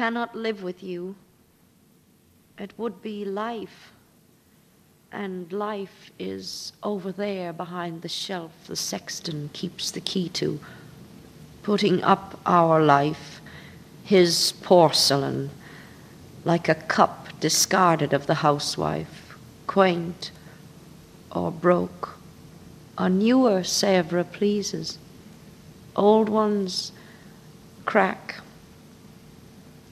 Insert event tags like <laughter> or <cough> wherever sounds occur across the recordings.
Cannot live with you. It would be life. And life is over there behind the shelf the sexton keeps the key to, putting up our life, his porcelain, like a cup discarded of the housewife, quaint or broke. A newer Sèvres pleases, old ones crack.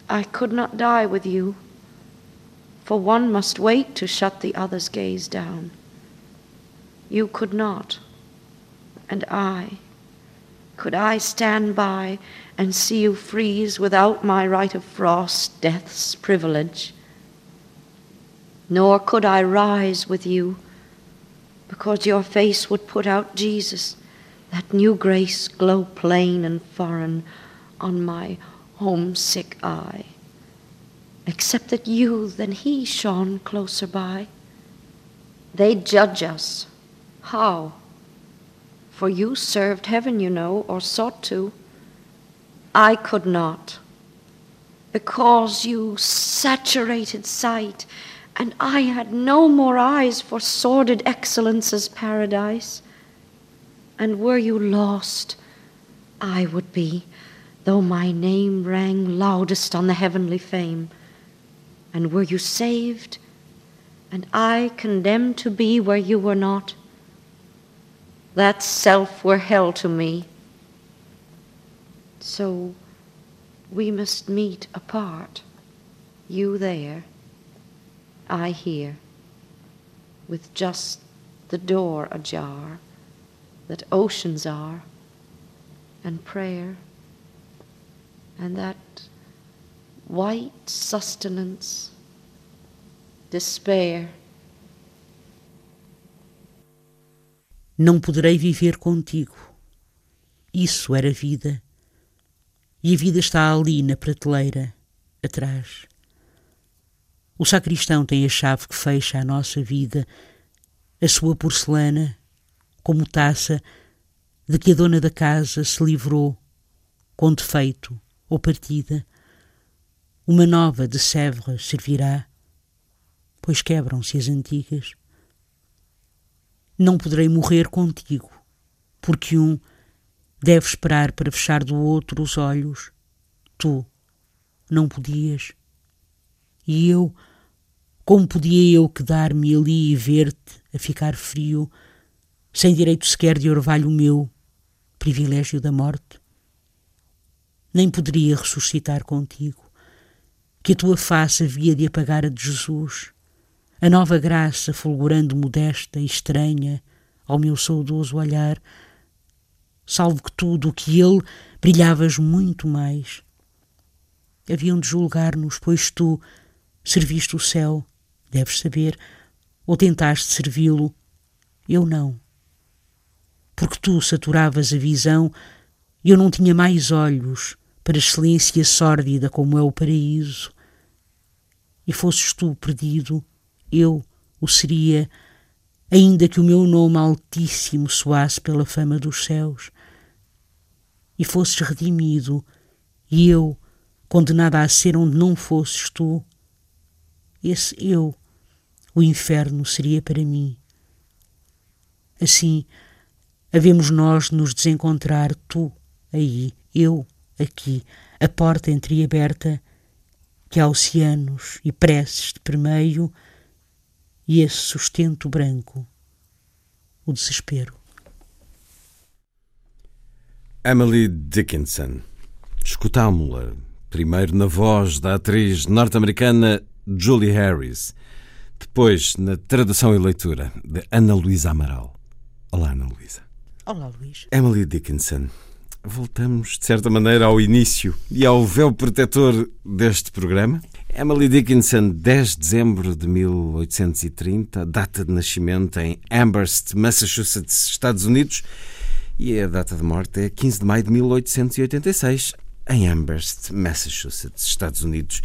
I could not die with you for one must wait to shut the other's gaze down. You could not, and I. Could I stand by and see you freeze without my right of frost, death's privilege? Nor could I rise with you, because your face would put out Jesus, that new grace glow plain and foreign on my homesick eye except that you than he shone closer by. They judge us. How? For you served heaven, you know, or sought to. I could not, because you saturated sight, and I had no more eyes for sordid excellence's paradise. And were you lost, I would be, though my name rang loudest on the heavenly fame. And were you saved, and I condemned to be where you were not? That self were hell to me. So we must meet apart, you there, I here, with just the door ajar that oceans are, and prayer, and that white sustenance, despair. Não poderei viver contigo. Isso era vida. E a vida está ali na prateleira, atrás. O sacristão tem a chave que fecha a nossa vida, a sua porcelana, como taça de que a dona da casa se livrou, com defeito ou partida uma nova de Sèvres servirá, pois quebram-se as antigas. Não poderei morrer contigo, porque um deve esperar para fechar do outro os olhos. Tu não podias. E eu, como podia eu quedar-me ali e ver-te a ficar frio, sem direito sequer de orvalho meu, privilégio da morte? Nem poderia ressuscitar contigo. Que a tua face havia de apagar a de Jesus, a nova graça fulgurando modesta e estranha ao meu saudoso olhar, salvo que tudo o que ele brilhavas muito mais. Haviam de julgar-nos, pois tu serviste o céu, deves saber, ou tentaste servi-lo, eu não. Porque tu saturavas a visão eu não tinha mais olhos para excelência sórdida como é o paraíso e fosses tu perdido, eu o seria, ainda que o meu nome altíssimo soasse pela fama dos céus. E fosses redimido, e eu, condenada a ser onde não fosses tu, esse eu, o inferno seria para mim. Assim, havemos nós de nos desencontrar, tu aí, eu aqui, a porta entreaberta que há oceanos e preces de permeio e esse sustento branco, o desespero. Emily Dickinson. Escutámo-la primeiro na voz da atriz norte-americana Julie Harris. Depois, na tradução e leitura de Ana Luísa Amaral. Olá, Ana Luísa. Olá, Luís. Emily Dickinson. Voltamos, de certa maneira, ao início e ao véu protetor deste programa. Emily Dickinson, 10 de dezembro de 1830, data de nascimento em Amherst, Massachusetts, Estados Unidos, e a data de morte é 15 de maio de 1886, em Amherst, Massachusetts, Estados Unidos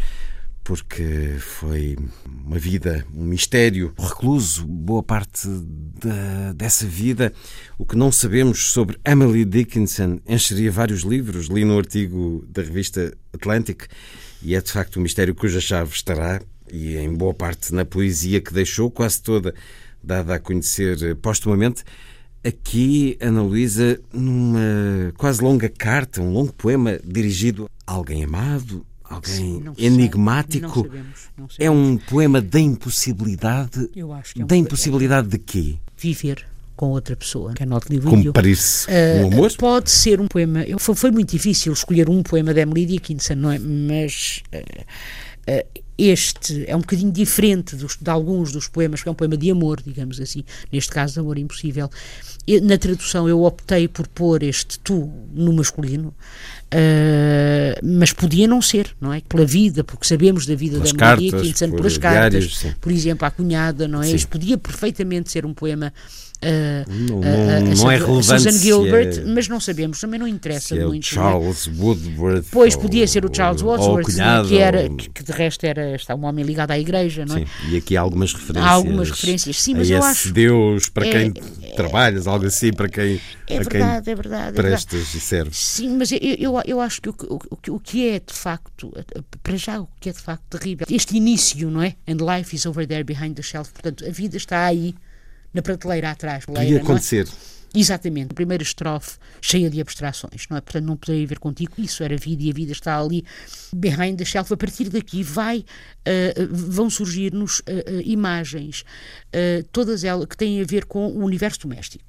porque foi uma vida, um mistério recluso, boa parte dessa vida. O que não sabemos sobre Emily Dickinson encheria vários livros. Li no artigo da revista Atlantic e é de facto um mistério cuja chave estará, e em boa parte na poesia que deixou, quase toda dada a conhecer postumamente. Aqui, Ana Luísa, numa quase longa carta, um longo poema dirigido a alguém amado, alguém Sim, enigmático. Não sabemos, não sabemos. É um poema da impossibilidade. Eu acho que é um da impossibilidade de quê? Viver com outra pessoa. Cannot live with Como you. parir-se Uh, um amor? Pode ser um poema. eu- Foi, foi muito difícil escolher um poema de Emily Dickinson, não é? Mas uh, uh, este é um bocadinho diferente dos, de alguns dos poemas, que é um poema de amor, digamos assim. Neste caso, de amor impossível. E, na tradução, eu optei por pôr este tu no masculino, uh, mas podia não ser, não é? Pela vida, porque sabemos da vida Pelas da Emily cartas, Dickinson, por pelas cartas, sim. por exemplo, à cunhada, não é? Sim. Isto podia perfeitamente ser um poema. Não, não- a- não é relevante Susan Gilbert, é- mas não sabemos, também não interessa é o muito. é? Charles Woodworth. Pois ou- podia ser o Charles né, cunhado, que, era, ou- que, que de resto era está um homem ligado à igreja, não é? Sim, e aqui há algumas referências. Há algumas referências, sim, mas eu acho- Deus para é- quem trabalhas, algo assim, para quem, É verdade, é verdade. é verdade. prestas e serves. Sim, mas eu, eu, eu acho que o, o, que- o que é de facto, para já o que é de facto terrível, este início, não é? And life is over there behind the shelf, portanto, a vida está aí na prateleira atrás. Podia é? acontecer. Exatamente, a primeira estrofe cheia de abstrações, não é? Portanto, não poderia ver contigo, isso era vida e a vida está ali behind the shelf. A partir daqui vai, eh, vão surgir-nos eh, eh, imagens, todas elas que têm a ver com o universo doméstico.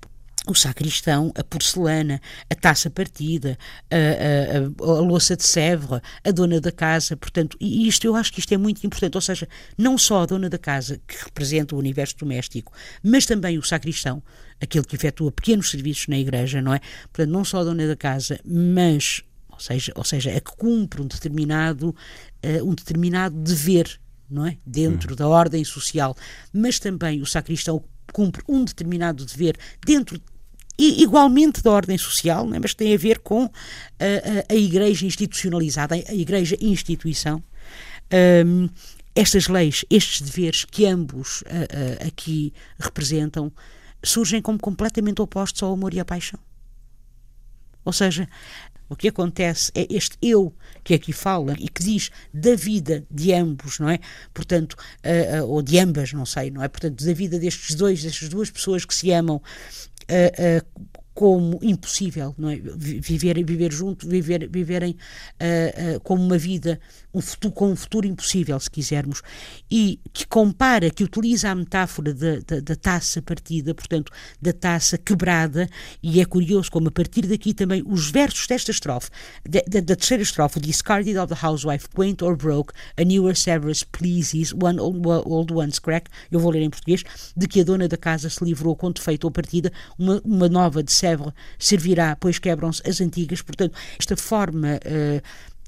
O sacristão, a porcelana, a taça partida, a, a- a- a louça de Sèvres, a dona da casa, portanto, e isto eu acho que isto é muito importante, ou seja, não só a dona da casa, que representa o universo doméstico, mas também o sacristão, aquele que efetua pequenos serviços na igreja, não é? Portanto, não só a dona da casa, mas, ou seja, ou seja a que cumpre um determinado, eh, um determinado dever, não é? Dentro da ordem social, mas também o sacristão cumpre um determinado dever dentro i- igualmente da ordem social, não é? mas tem a ver com a, a- a igreja institucionalizada, a igreja instituição. Hum, estas leis, estes deveres que ambos ah, ah, aqui representam, surgem como completamente opostos ao amor e à paixão. Ou seja, o que acontece é este eu que aqui fala e que diz da vida de ambos, não é? Portanto, ah, ah, ou de ambas, não sei, não é? Portanto, da vida destes dois, destas duas pessoas que se amam ah, como impossível, não é? Vi- Viver, viver junto, viver, viverem como uma vida, um futuro, com um futuro impossível, se quisermos, e que compara, que utiliza a metáfora da, taça partida, portanto, da taça quebrada, e é curioso como a partir daqui também os versos desta estrofe, da, terceira estrofe, discarded of the housewife, quaint or broke, a newer Severus pleases, one old, old one's crack, eu vou ler em português, de que a dona da casa se livrou com defeito ou partida, uma, uma nova de Sèvres servirá, pois quebram-se as antigas, portanto, esta forma... eh,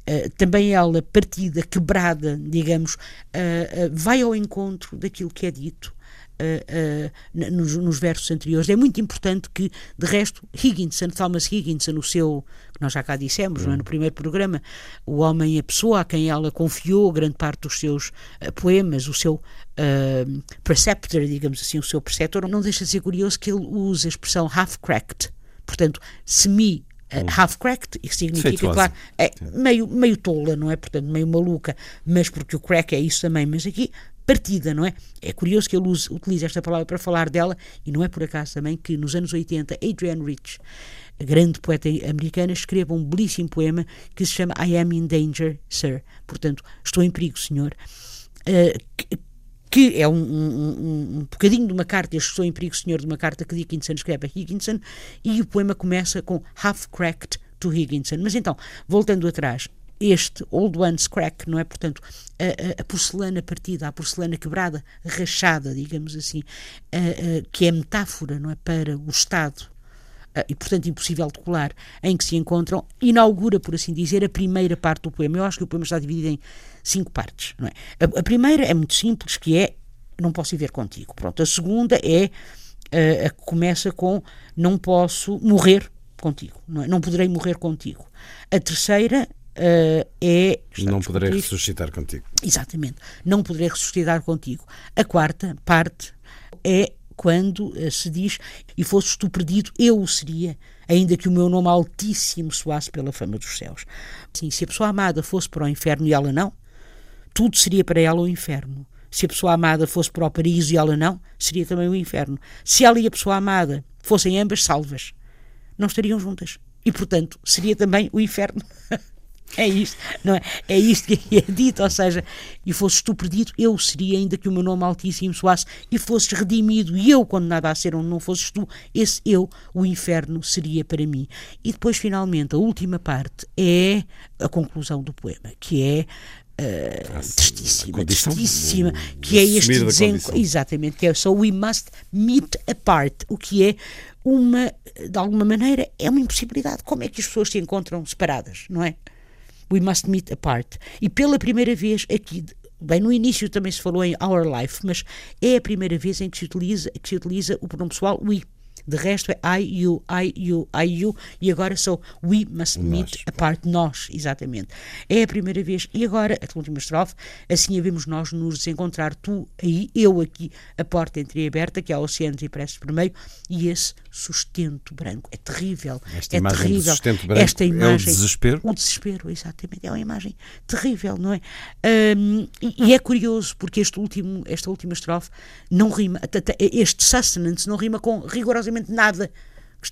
Uh, também ela, partida, quebrada, digamos, uh, uh, vai ao encontro daquilo que é dito uh, uh, nos, nos, versos anteriores. É muito importante que, de resto, Higginson, Thomas Higginson, o seu, que nós já cá dissemos uhum. é, no primeiro programa, o homem, a pessoa a quem ela confiou grande parte dos seus uh, poemas, o seu preceptor, digamos assim, o seu preceptor, não deixa de ser curioso que ele use a expressão half-cracked, portanto, semi Uh, half-cracked, isso significa, claro, é meio, meio tola, não é? Portanto, meio maluca, mas porque o crack é isso também, mas aqui partida, não é? É curioso que ele use, utilize esta palavra para falar dela, e não é por acaso também que nos anos 80, Adrienne Rich, a grande poeta americana, escreve um belíssimo poema que se chama I Am in Danger, Sir. Portanto, estou em perigo, senhor. Uh, que, que é um, um, um, bocadinho de uma carta, este Estou em Perigo, Senhor, de uma carta que Dickinson escreve a Higginson, e o poema começa com Half Cracked to Higginson. Mas então, voltando atrás, este Old One's Crack, não é? Portanto, a, a, a porcelana partida, a porcelana quebrada, rachada, digamos assim, que é metáfora, não é? Para o Estado e, portanto, impossível de colar, em que se encontram, inaugura, por assim dizer, a primeira parte do poema. Eu acho que o poema está dividido em cinco partes. Não é? a, a primeira é muito simples, que é Não posso viver contigo. Pronto. A segunda é a, a que começa com Não posso morrer contigo. Não, é? não poderei morrer contigo. A terceira uh, é. Não poderei ressuscitar contigo. Exatamente. Não poderei ressuscitar contigo. A quarta parte é quando uh, se diz e fosses tu perdido, eu o seria, ainda que o meu nome altíssimo soasse pela fama dos céus. Sim, se a pessoa amada fosse para o inferno e ela não, tudo seria para ela o inferno. Se a pessoa amada fosse para o paraíso e ela não, seria também o inferno. Se ela e a pessoa amada fossem ambas salvas, não estariam juntas. E, portanto, seria também o inferno. <laughs> É isto, não é? É isto que é dito, ou seja, e fosses tu perdido, eu seria, ainda que o meu nome altíssimo soasse, e fosses redimido, e eu condenado a ser onde não fosses tu, esse eu, o inferno, seria para mim. E depois, finalmente, a última parte é a conclusão do poema, que é Uh, tristíssima, tristíssima, que é este desenco, exatamente, que é so we must meet apart, o que é uma, de alguma maneira, é uma impossibilidade. Como é que as pessoas se encontram separadas, não é? We must meet apart. E pela primeira vez aqui, bem no início também se falou em our life, mas é a primeira vez em que se utiliza, que se utiliza o pronome pessoal we. De resto é I, you, I, you, I, you, e agora sou we must meet nós. apart, nós, exatamente. É a primeira vez, e agora, a última estrofe, assim havemos nós nos encontrar, tu aí, eu aqui, a porta entreaberta, que há oceanos e preces por meio, e esse sustento branco. É terrível. Esta é imagem terrível. sustento branco Esta imagem, é o desespero? O desespero, exatamente. É uma imagem terrível, não é? Um, e, e, é curioso, porque este último, esta última estrofe não rima, este sustenance não rima com rigorosamente nada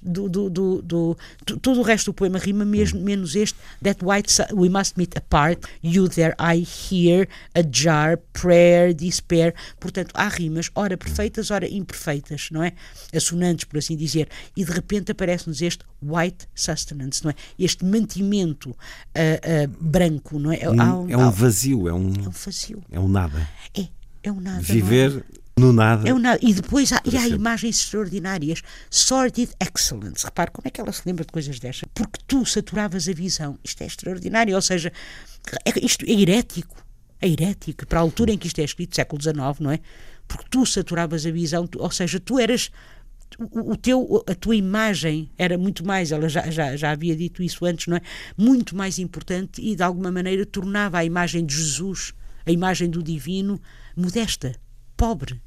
do, do, do, do, todo o resto do poema rima mesmo, menos este that white we must meet apart you there I hear a jar prayer despair. Portanto há rimas ora perfeitas ora imperfeitas não é? Assonantes por assim dizer. E de repente aparece-nos este white sustenance não é? Este mantimento uh, uh, branco não é? Um, é um vazio é um, é um vazio. é um nada. É é um nada viver no nada. É um nada. E depois há, e há imagens extraordinárias. Sordid excellence. Repare como é que ela se lembra de coisas destas. Porque tu saturavas a visão. Isto é extraordinário. Ou seja, é, isto é herético. É herético. Para a altura em que isto é escrito, século XIX, não é? Porque tu saturavas a visão. Tu, ou seja, tu eras. O, o, teu, a tua imagem era muito mais, ela já, já, já havia dito isso antes, não é? Muito mais importante e de alguma maneira tornava a imagem de Jesus, a imagem do divino, modesta, pobre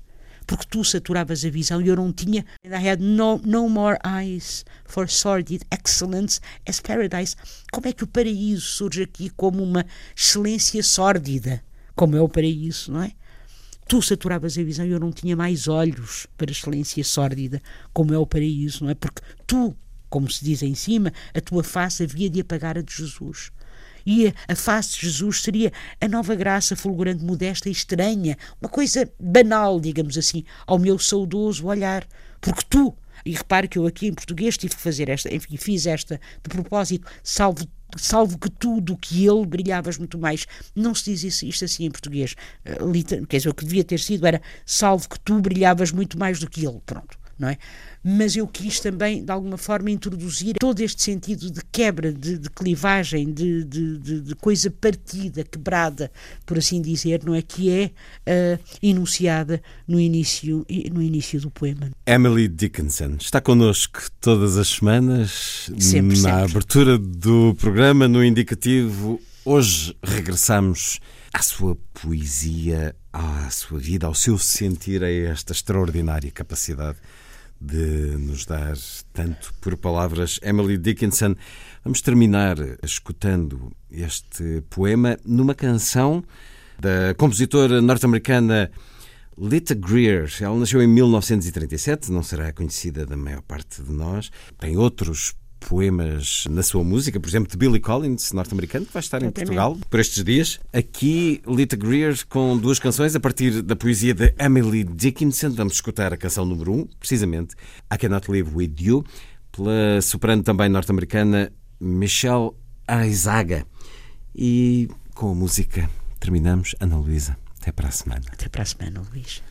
porque tu saturavas a visão e eu não tinha. I had no, no more eyes for sordid excellence as paradise. Como é que o paraíso surge aqui como uma excelência sórdida, como é o paraíso, não é? Tu saturavas a visão e eu não tinha mais olhos para excelência sórdida, como é o paraíso, não é? Porque tu, como se diz em cima, a tua face havia de apagar a de Jesus e a face de Jesus seria a nova graça fulgurante, modesta e estranha, uma coisa banal, digamos assim, ao meu saudoso olhar. Porque tu, e repare que eu aqui em português tive que fazer esta, enfim, fiz esta de propósito, salvo salvo que tu do que ele brilhavas muito mais. Não se diz isso, isto assim em português. Uh, quer dizer, o que devia ter sido era salvo que tu brilhavas muito mais do que ele. Pronto não é? Mas eu quis também, de alguma forma, introduzir todo este sentido de quebra, de, de clivagem, de, de, de, coisa partida, quebrada, por assim dizer, não é? Que é uh, enunciada no início, no início do poema. Emily Dickinson está connosco todas as semanas, sempre, na sempre. abertura do programa, no indicativo. Hoje regressamos à sua poesia, à sua vida, ao seu sentir, a esta extraordinária capacidade de nos dar tanto por palavras. Emily Dickinson, vamos terminar escutando este poema numa canção da compositora norte-americana Lita Greer. Ela nasceu em 1937, não será conhecida da maior parte de nós. Tem outros poemas na sua música, por exemplo, de Billy Collins, norte-americano, que vai estar em Portugal por estes dias. Aqui, Lita Greer com duas canções a partir da poesia de Emily Dickinson. Vamos escutar a canção número um, precisamente, I Cannot Live With You, pela soprano também norte-americana Michelle Aizaga. E com a música terminamos. Ana Luísa, até para a semana. Até para a semana, Luís.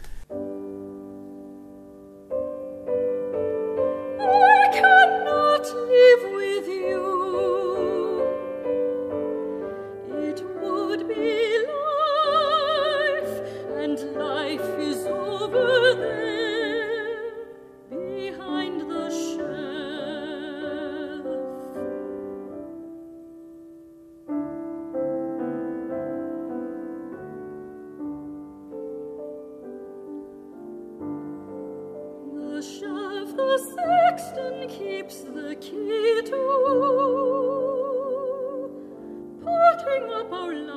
keeps the key to putting up our lives.